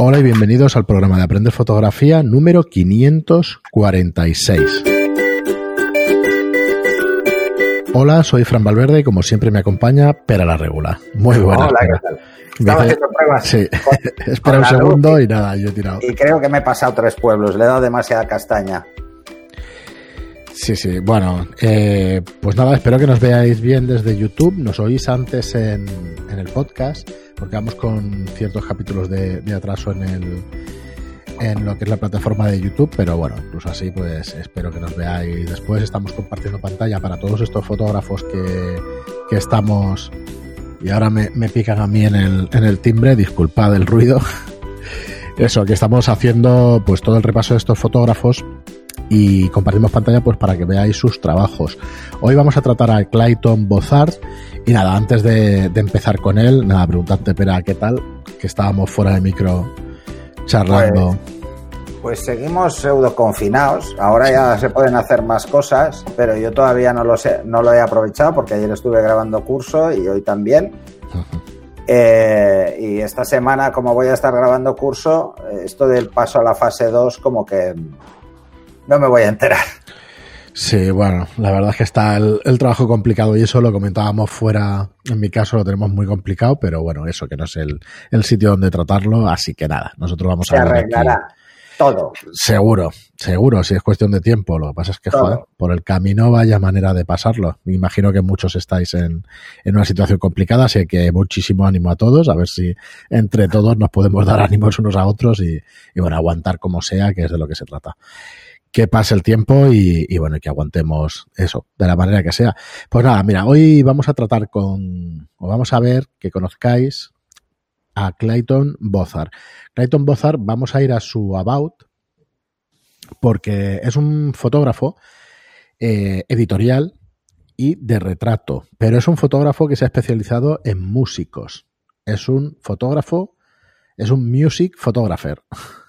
Hola y bienvenidos al programa de Aprender Fotografía número 546. Hola, soy Fran Valverde y como siempre me acompaña Pera la Regula. Muy buenas. Hola, ¿qué tal? Estaba haciendo pruebas. Sí, espera un segundo y nada, yo he tirado. Y creo que me he pasado tres pueblos, le he dado demasiada castaña. Sí, sí, bueno, eh, pues nada, espero que nos veáis bien desde YouTube, nos oís antes en, en el podcast, porque vamos con ciertos capítulos de, de, atraso en el en lo que es la plataforma de YouTube, pero bueno, incluso así, pues espero que nos veáis después. Estamos compartiendo pantalla para todos estos fotógrafos que, que estamos y ahora me, me, pican a mí en el, en el timbre, disculpad el ruido. Eso, que estamos haciendo pues todo el repaso de estos fotógrafos y compartimos pantalla pues para que veáis sus trabajos. Hoy vamos a tratar a Clayton Bozard y nada, antes de, de empezar con él, nada, preguntarte, Pera, ¿qué tal? Que estábamos fuera de micro charlando. Pues, pues seguimos pseudo confinados. Ahora ya se pueden hacer más cosas, pero yo todavía no lo sé, no lo he aprovechado porque ayer estuve grabando curso y hoy también. Uh -huh. eh, y esta semana, como voy a estar grabando curso, esto del paso a la fase 2 como que no me voy a enterar. Sí, bueno, la verdad es que está el, el, trabajo complicado y eso lo comentábamos fuera, en mi caso lo tenemos muy complicado, pero bueno, eso que no es el, el sitio donde tratarlo, así que nada, nosotros vamos Se a ver arreglará aquí. todo. Seguro, seguro, si es cuestión de tiempo, lo que pasa es que, todo. joder, por el camino vaya manera de pasarlo. Me imagino que muchos estáis en, en una situación complicada, así que muchísimo ánimo a todos, a ver si entre todos nos podemos dar ánimos unos a otros y, y bueno, aguantar como sea, que es de lo que se trata que pase el tiempo y, y, bueno, que aguantemos eso, de la manera que sea. Pues nada, mira, hoy vamos a tratar con, o vamos a ver que conozcáis a Clayton Bozar. Clayton Bozar, vamos a ir a su About, porque es un fotógrafo eh, editorial y de retrato, pero es un fotógrafo que se ha especializado en músicos. Es un fotógrafo, es un music photographer.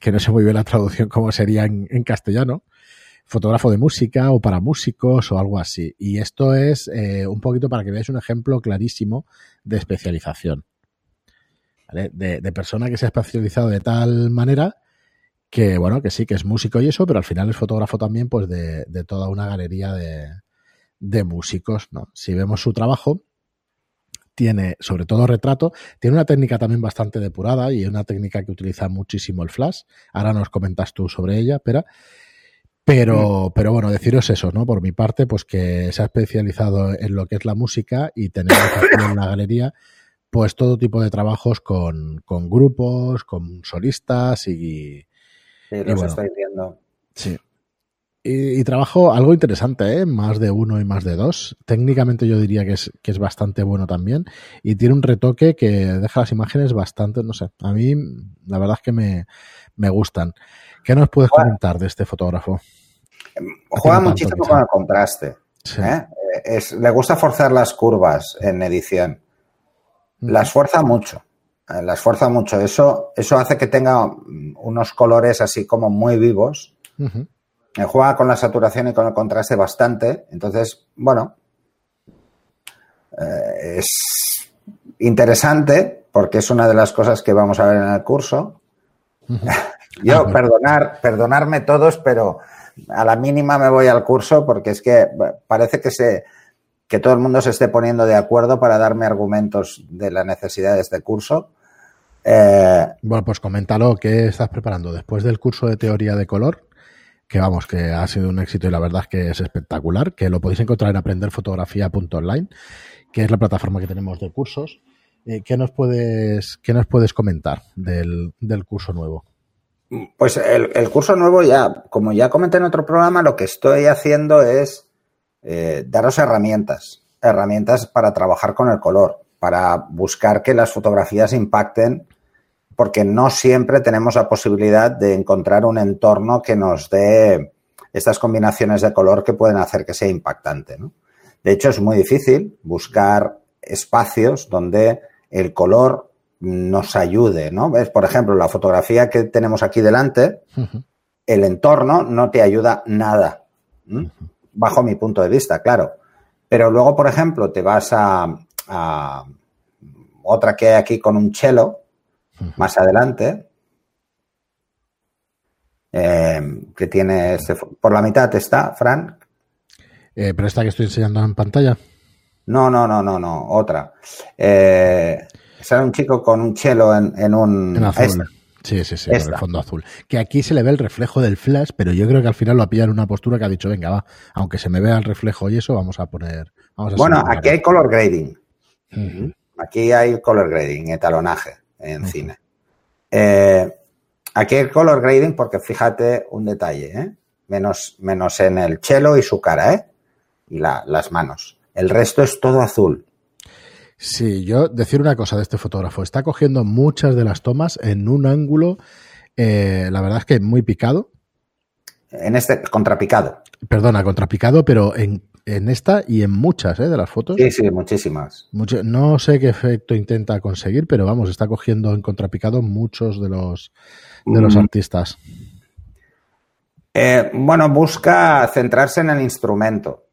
que no sé muy bien la traducción cómo sería en, castellano, fotógrafo de música o para músicos o algo así. Y esto es eh, un poquito para que veáis un ejemplo clarísimo de especialización. ¿vale? De, de, persona que se ha especializado de tal manera que, bueno, que sí, que es músico y eso, pero al final es fotógrafo también pues de, de toda una galería de, de músicos. ¿no? Si vemos su trabajo, tiene sobre todo retrato, tiene una técnica también bastante depurada y una técnica que utiliza muchísimo el flash. Ahora nos comentas tú sobre ella, Pera. Pero, pero bueno, deciros eso, ¿no? Por mi parte, pues que se ha especializado en lo que es la música y tener en la galería, pues todo tipo de trabajos con, con grupos, con solistas y. Sí, los bueno, estoy viendo. Sí, y, y, trabajo algo interesante, ¿eh? más de uno y más de dos. Técnicamente yo diría que es, que es bastante bueno también. Y tiene un retoque que deja las imágenes bastante, no sé, a mí la verdad es que me, me gustan. ¿Qué nos puedes bueno, comentar de este fotógrafo? Juega muchísimo con el contraste. Sí. ¿eh? Es, le gusta forzar las curvas en edición. Las fuerza mucho. Eh, las fuerza mucho. Eso, eso hace que tenga unos colores así como muy vivos. Uh -huh juega con la saturación y con el contraste bastante. Entonces, bueno, eh, es interesante porque es una de las cosas que vamos a ver en el curso. Yo, perdonar, perdonarme todos, pero a la mínima me voy al curso porque es que parece que se que todo el mundo se esté poniendo de acuerdo para darme argumentos de la necesidad de este curso. Eh, bueno, pues coméntalo, ¿qué estás preparando? Después del curso de teoría de color, que vamos, que ha sido un éxito y la verdad es que es espectacular, que lo podéis encontrar en aprenderfotografía.online, que es la plataforma que tenemos de cursos. Eh, ¿qué, nos puedes, ¿Qué nos puedes comentar del, del curso nuevo? Pues el, el, curso nuevo ya, como ya comenté en otro programa, lo que estoy haciendo es eh, daros herramientas, herramientas para trabajar con el color, para buscar que las fotografías impacten porque no siempre tenemos la posibilidad de encontrar un entorno que nos dé estas combinaciones de color que pueden hacer que sea impactante. ¿no? De hecho, es muy difícil buscar espacios donde el color nos ayude, ¿no? ¿Ves? Por ejemplo, la fotografía que tenemos aquí delante, uh -huh. el entorno no te ayuda nada, uh -huh. bajo mi punto de vista, claro. Pero luego, por ejemplo, te vas a, a otra que hay aquí con un chelo, más adelante, eh, que tiene este, por la mitad está, Fran. Eh, pero esta que estoy enseñando en pantalla. No, no, no, no, no, otra. Eh, sale un chico con un chelo en, un... En azul. Sí, sí, sí, el fondo azul. Que aquí se le ve el reflejo del flash, pero yo creo que al final lo ha pillado en una postura que ha dicho, venga, va, aunque se me vea el reflejo y eso, vamos a poner... bueno, aquí hay color grading. Aquí hay color grading, etalonaje en cine. Eh, aquí hay color grading porque fíjate un detalle, ¿eh? menos, menos en el chelo y su cara, ¿eh? y las manos. El resto es todo azul. Sí, yo decir una cosa de este fotógrafo. Está cogiendo muchas de las tomas en un ángulo, eh, la verdad es que muy picado. En este, contrapicado. Perdona, contrapicado, pero en, esta y en muchas ¿eh? de las fotos. Sí, sí, muchísimas. no sé qué efecto intenta conseguir, pero vamos, está cogiendo en contrapicado muchos de los, de los mm. artistas. Eh, bueno, busca centrarse en el instrumento.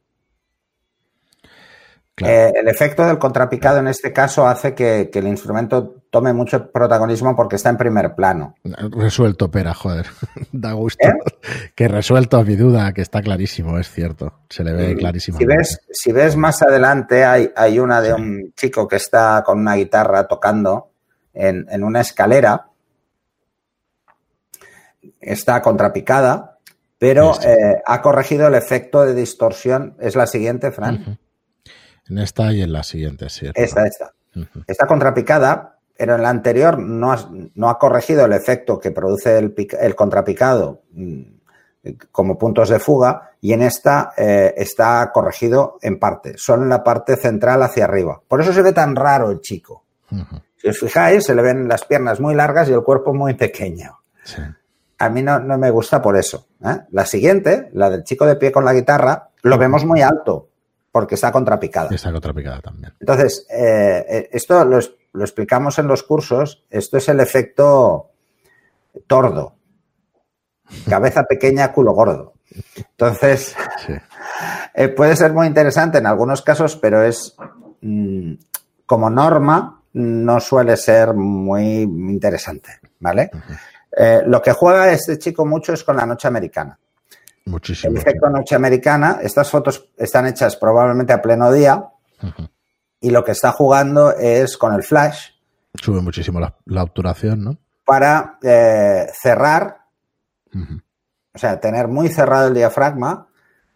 Eh, el efecto del contrapicado en este caso hace que, el instrumento tome mucho protagonismo porque está en primer plano. Resuelto, pera, joder. da gusto. ¿Eh? Que resuelto a mi duda, que está clarísimo, es cierto. Se le ve clarísimo. Si ves, si ves más adelante, hay, hay una de un chico que está con una guitarra tocando en, una escalera. Está contrapicada, pero eh, ha corregido el efecto de distorsión. Es la siguiente, Fran. En esta y en la siguiente, sí. Esta, esta. Está contrapicada, pero en la anterior no ha, no ha corregido el efecto que produce el, el contrapicado mm, como puntos de fuga y en esta eh, está corregido en parte, solo en la parte central hacia arriba. Por eso se ve tan raro el chico. Si os fijáis, se le ven las piernas muy largas y el cuerpo muy pequeño. A mí no, me gusta por eso. ¿eh? La siguiente, la del chico de pie con la guitarra, lo vemos muy alto porque está contrapicada. Está contrapicada también. Entonces, eh, eh, esto lo, explicamos en los cursos, esto es el efecto tordo. Cabeza pequeña, culo gordo. Entonces, eh, puede ser muy interesante en algunos casos, pero es mm, como norma no suele ser muy interesante, ¿vale? lo que juega este chico mucho es con la noche americana. Muchísimo. El efecto noche americana. Estas fotos están hechas probablemente a pleno día. Y lo que está jugando es con el flash. Sube muchísimo la, obturación, ¿no? Para eh, cerrar, o sea, tener muy cerrado el diafragma,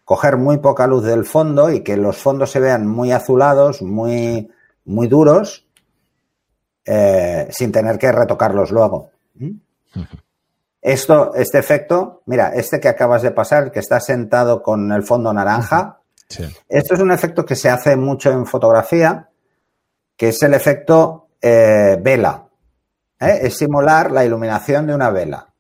coger muy poca luz del fondo y que los fondos se vean muy azulados, muy, muy duros, eh, sin tener que retocarlos luego. Esto, este efecto, mira, este que acabas de pasar, que está sentado con el fondo naranja, esto es un efecto que se hace mucho en fotografía, que es el efecto eh, vela. ¿eh? Es simular la iluminación de una vela.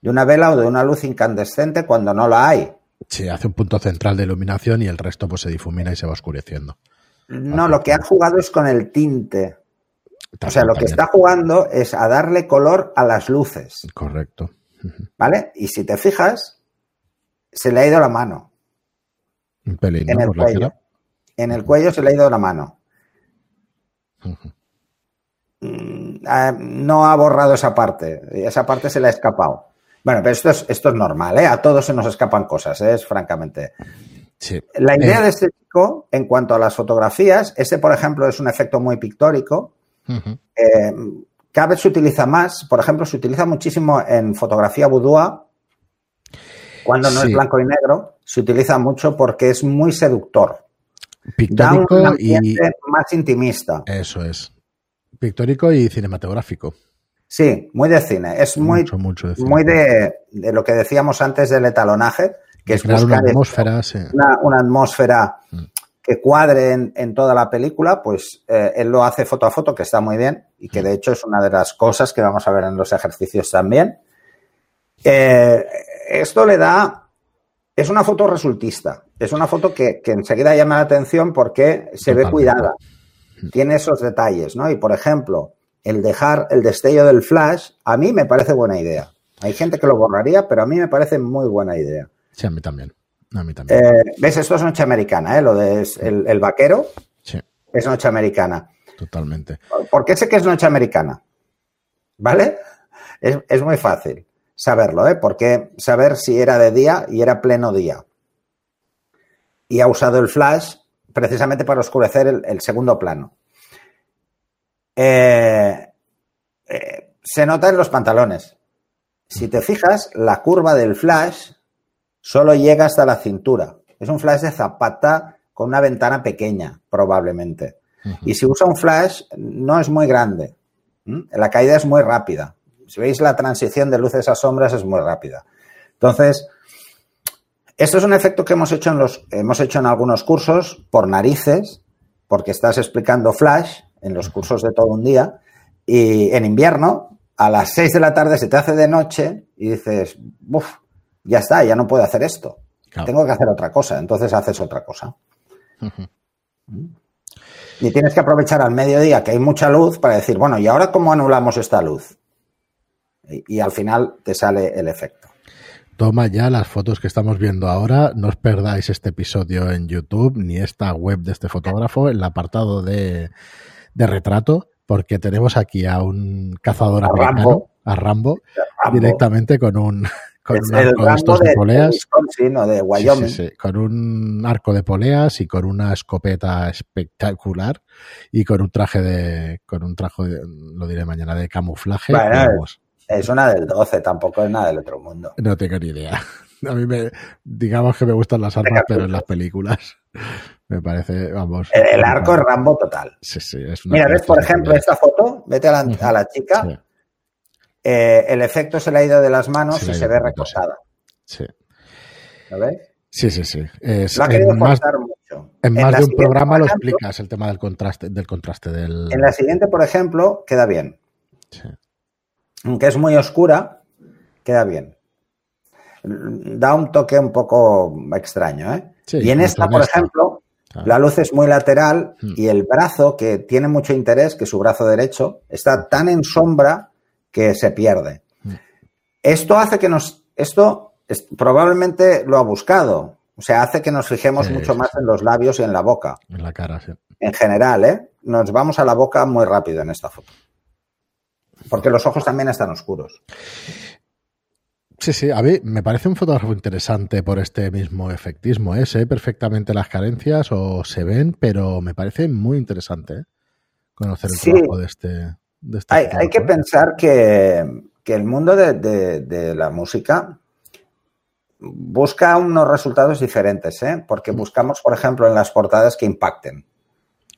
De una vela o de una luz incandescente cuando no la hay. Sí, hace un punto central de iluminación y el resto pues se difumina y se va oscureciendo. No, lo que ha jugado es con el tinte o sea, lo que está jugando es a darle color a las luces. Correcto. ¿Vale? Y si te fijas, se le ha ido la mano. Un pelín, en el cuello. En el cuello se le ha ido la mano. Mm, ah, no ha borrado esa parte. Esa parte se le ha escapado. Bueno, pero esto es, esto es normal, ¿eh? A todos se nos escapan cosas, ¿eh? es francamente. Sí. La idea eh. de este chico, en cuanto a las fotografías, ese, por ejemplo, es un efecto muy pictórico eh, cada vez se utiliza más, por ejemplo, se utiliza muchísimo en fotografía boudoir, cuando no es blanco y negro, se utiliza mucho porque es muy seductor. Pictórico y más intimista. Eso es. Pictórico y cinematográfico. Sí, muy de cine. Es muy, de, muy de, lo que decíamos antes del etalonaje, que es buscar una atmósfera, una, atmósfera mm que cuadre en, toda la película, pues eh, él lo hace foto a foto, que está muy bien y que de hecho es una de las cosas que vamos a ver en los ejercicios también. Eh, esto le da, es una foto resultista, es una foto que, enseguida llama la atención porque se ve cuidada, tiene esos detalles, ¿no? Y por ejemplo, el dejar el destello del flash, a mí me parece buena idea. Hay gente que lo borraría, pero a mí me parece muy buena idea. Sí, a mí también. También. Eh, ¿Ves? Esto es noche americana, ¿eh? Lo de el, vaquero sí. es noche americana. Totalmente. ¿Por qué sé que es noche americana? ¿Vale? Es, es muy fácil saberlo, ¿eh? Porque saber si era de día y era pleno día. Y ha usado el flash precisamente para oscurecer el, el segundo plano. Eh, eh, se nota en los pantalones. Si te fijas, la curva del flash solo llega hasta la cintura. Es un flash de zapata con una ventana pequeña, probablemente. Uh -huh. Y si usa un flash, no es muy grande. ¿Mm? La caída es muy rápida. Si veis la transición de luces a sombras es muy rápida. Entonces, esto es un efecto que hemos hecho en los, hemos hecho en algunos cursos por narices, porque estás explicando flash en los cursos de todo un día, y en invierno, a las 6 de la tarde se te hace de noche y dices, uff, ya está, ya no puedo hacer esto. Claro. Tengo que hacer otra cosa. Entonces haces otra cosa. Uh -huh. Y tienes que aprovechar al mediodía que hay mucha luz para decir, bueno, ¿y ahora cómo anulamos esta luz? Y, y al final te sale el efecto toma ya las fotos que estamos viendo ahora. No os perdáis este episodio en YouTube ni esta web de este fotógrafo, el apartado de, de retrato, porque tenemos aquí a un cazador a americano, Rambo. a Rambo, Rambo. directamente con un, con es un arco de estos de, de poleas. Wisconsin o de Wyoming. Sí, sí, sí, con un arco de poleas y con una escopeta espectacular y con un traje de, con un traje, de, lo diré mañana, de camuflaje. Bueno, es una del 12, tampoco es nada del otro mundo. No tengo ni idea. A mí me, digamos que me gustan las armas, pero en las películas me parece, vamos. El, el arco es Rambo total. Sí, sí. Es Mira, ves, por ejemplo, esta foto, vete a la, a la chica. Eh, el efecto se le ha ido de las manos se y se ve recosada. Sí. ¿Lo ves? Sí, sí, sí. Es, lo ha querido más, mucho. En, en más de un programa lo explicas el tema del contraste, del contraste del. En la siguiente, por ejemplo, queda bien. Sí. Aunque es muy oscura, queda bien. Da un toque un poco extraño, ¿eh? Sí, y en esta, por ejemplo, la luz es muy lateral hmm. y el brazo, que tiene mucho interés, que su brazo derecho, está tan en sombra que se pierde. Hmm. Esto hace que nos. Esto es, probablemente lo ha buscado. O sea, hace que nos fijemos sí, mucho sí, más en los labios y en la boca. En la cara, sí. En general, ¿eh? Nos vamos a la boca muy rápido en esta foto. Porque los ojos también están oscuros. Sí, sí, a mí me parece un fotógrafo interesante por este mismo efectismo. ¿eh? Sé perfectamente las carencias o se ven, pero me parece muy interesante ¿eh? conocer el sí. trabajo de este. De hay, hay, que pensar que, que el mundo de, de, de, la música busca unos resultados diferentes, ¿eh? porque buscamos, por ejemplo, en las portadas que impacten.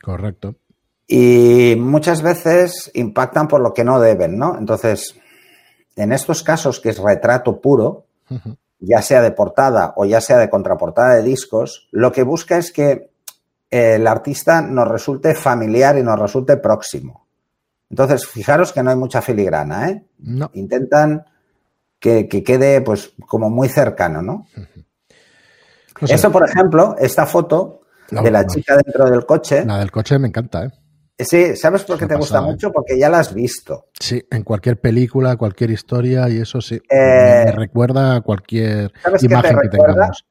Correcto. Y muchas veces impactan por lo que no deben, ¿no? Entonces, en estos casos que es retrato puro, uh -huh. ya sea de portada o ya sea de contraportada de discos, lo que busca es que el artista nos resulte familiar y nos resulte próximo. Entonces, fijaros que no hay mucha filigrana, ¿eh? No. Intentan que, que, quede pues como muy cercano, ¿no? Uh -huh. no sé. Eso, por ejemplo, esta foto de la chica dentro del coche. La del coche me encanta, ¿eh? Sí, ¿sabes por qué te gusta mucho? Porque ya la has visto. Sí, en cualquier película, cualquier historia y eso sí. Eh, me recuerda a cualquier imagen que tengamos.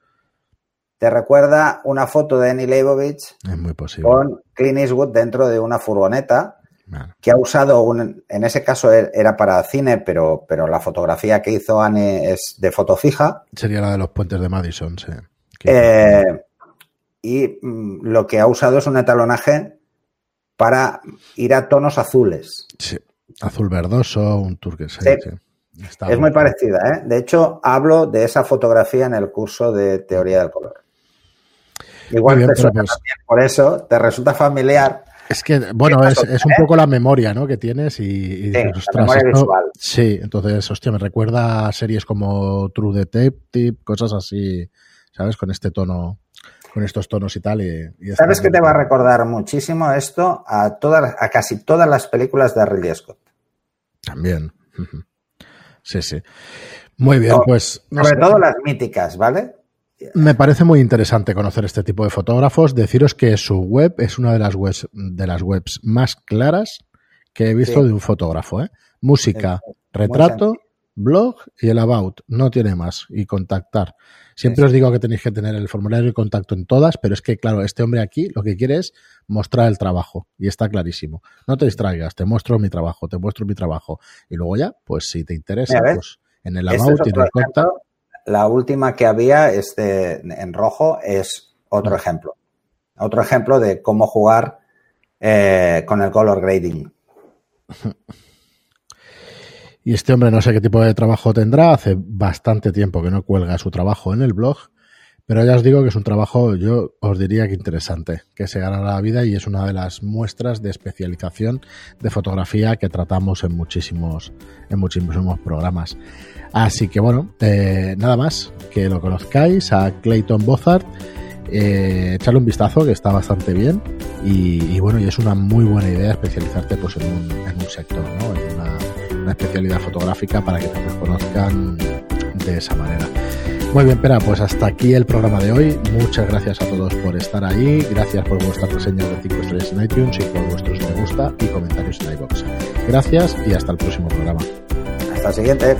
Te recuerda una foto de Annie Leibovitz es muy posible. con Clint Eastwood dentro de una furgoneta que ha usado, un, en ese caso er, era para cine, pero, pero la fotografía que hizo Annie es de foto fija. Sería la de los puentes de Madison, sí. Eh, y mm, lo que ha usado es un etalonaje para ir a tonos azules. Sí, azul verdoso, un turquesa. Sí. sí. es muy, muy parecida, ¿eh? De hecho, hablo de esa fotografía en el curso de teoría del color. Igual bien, pues... por eso te resulta familiar. Es que, bueno, es, es, un ¿eh? poco la memoria ¿no? que tienes y, y sí, ostras, esto, visual. Sí, entonces, hostia, me recuerda a series como True Detective, cosas así, ¿sabes? Con este tono con estos tonos y tal. Y, y ¿Sabes que te va a recordar muchísimo esto a, todas, a casi todas las películas de Ridley Scott? También. Sí, sí. Muy bien, pues. Sobre todo las míticas, ¿vale? Me parece muy interesante conocer este tipo de fotógrafos. Deciros que su web es una de las webs, de las webs más claras que he visto sí. de un fotógrafo. ¿eh? Música, sí, retrato blog y el about, no tiene más, y contactar. Siempre os digo que tenéis que tener el formulario de contacto en todas, pero es que, claro, este hombre aquí lo que quiere es mostrar el trabajo, y está clarísimo. No te distraigas, te muestro mi trabajo, te muestro mi trabajo, y luego ya, pues si te interesa, pues en el about y en el contacto. La última que había este, en rojo es otro ejemplo. Otro ejemplo de cómo jugar eh, con el color grading. Y este hombre no sé qué tipo de trabajo tendrá, hace bastante tiempo que no cuelga su trabajo en el blog, pero ya os digo que es un trabajo, yo os diría que interesante, que se gana la vida y es una de las muestras de especialización de fotografía que tratamos en muchísimos, en muchísimos programas. Así que bueno, eh, nada más, que lo conozcáis a Clayton Bozart, eh, echarle un vistazo que está bastante bien y, bueno, y es una muy buena idea especializarte pues en un, en un sector, ¿no? En una, una especialidad fotográfica para que te conozcan de esa manera. Muy bien, Pera, pues hasta aquí el programa de hoy. Muchas gracias a todos por estar ahí. Gracias por vuestras reseñas de 5 estrellas en iTunes y por vuestros me gusta y comentarios en iBox. Gracias y hasta el próximo programa. Hasta el siguiente.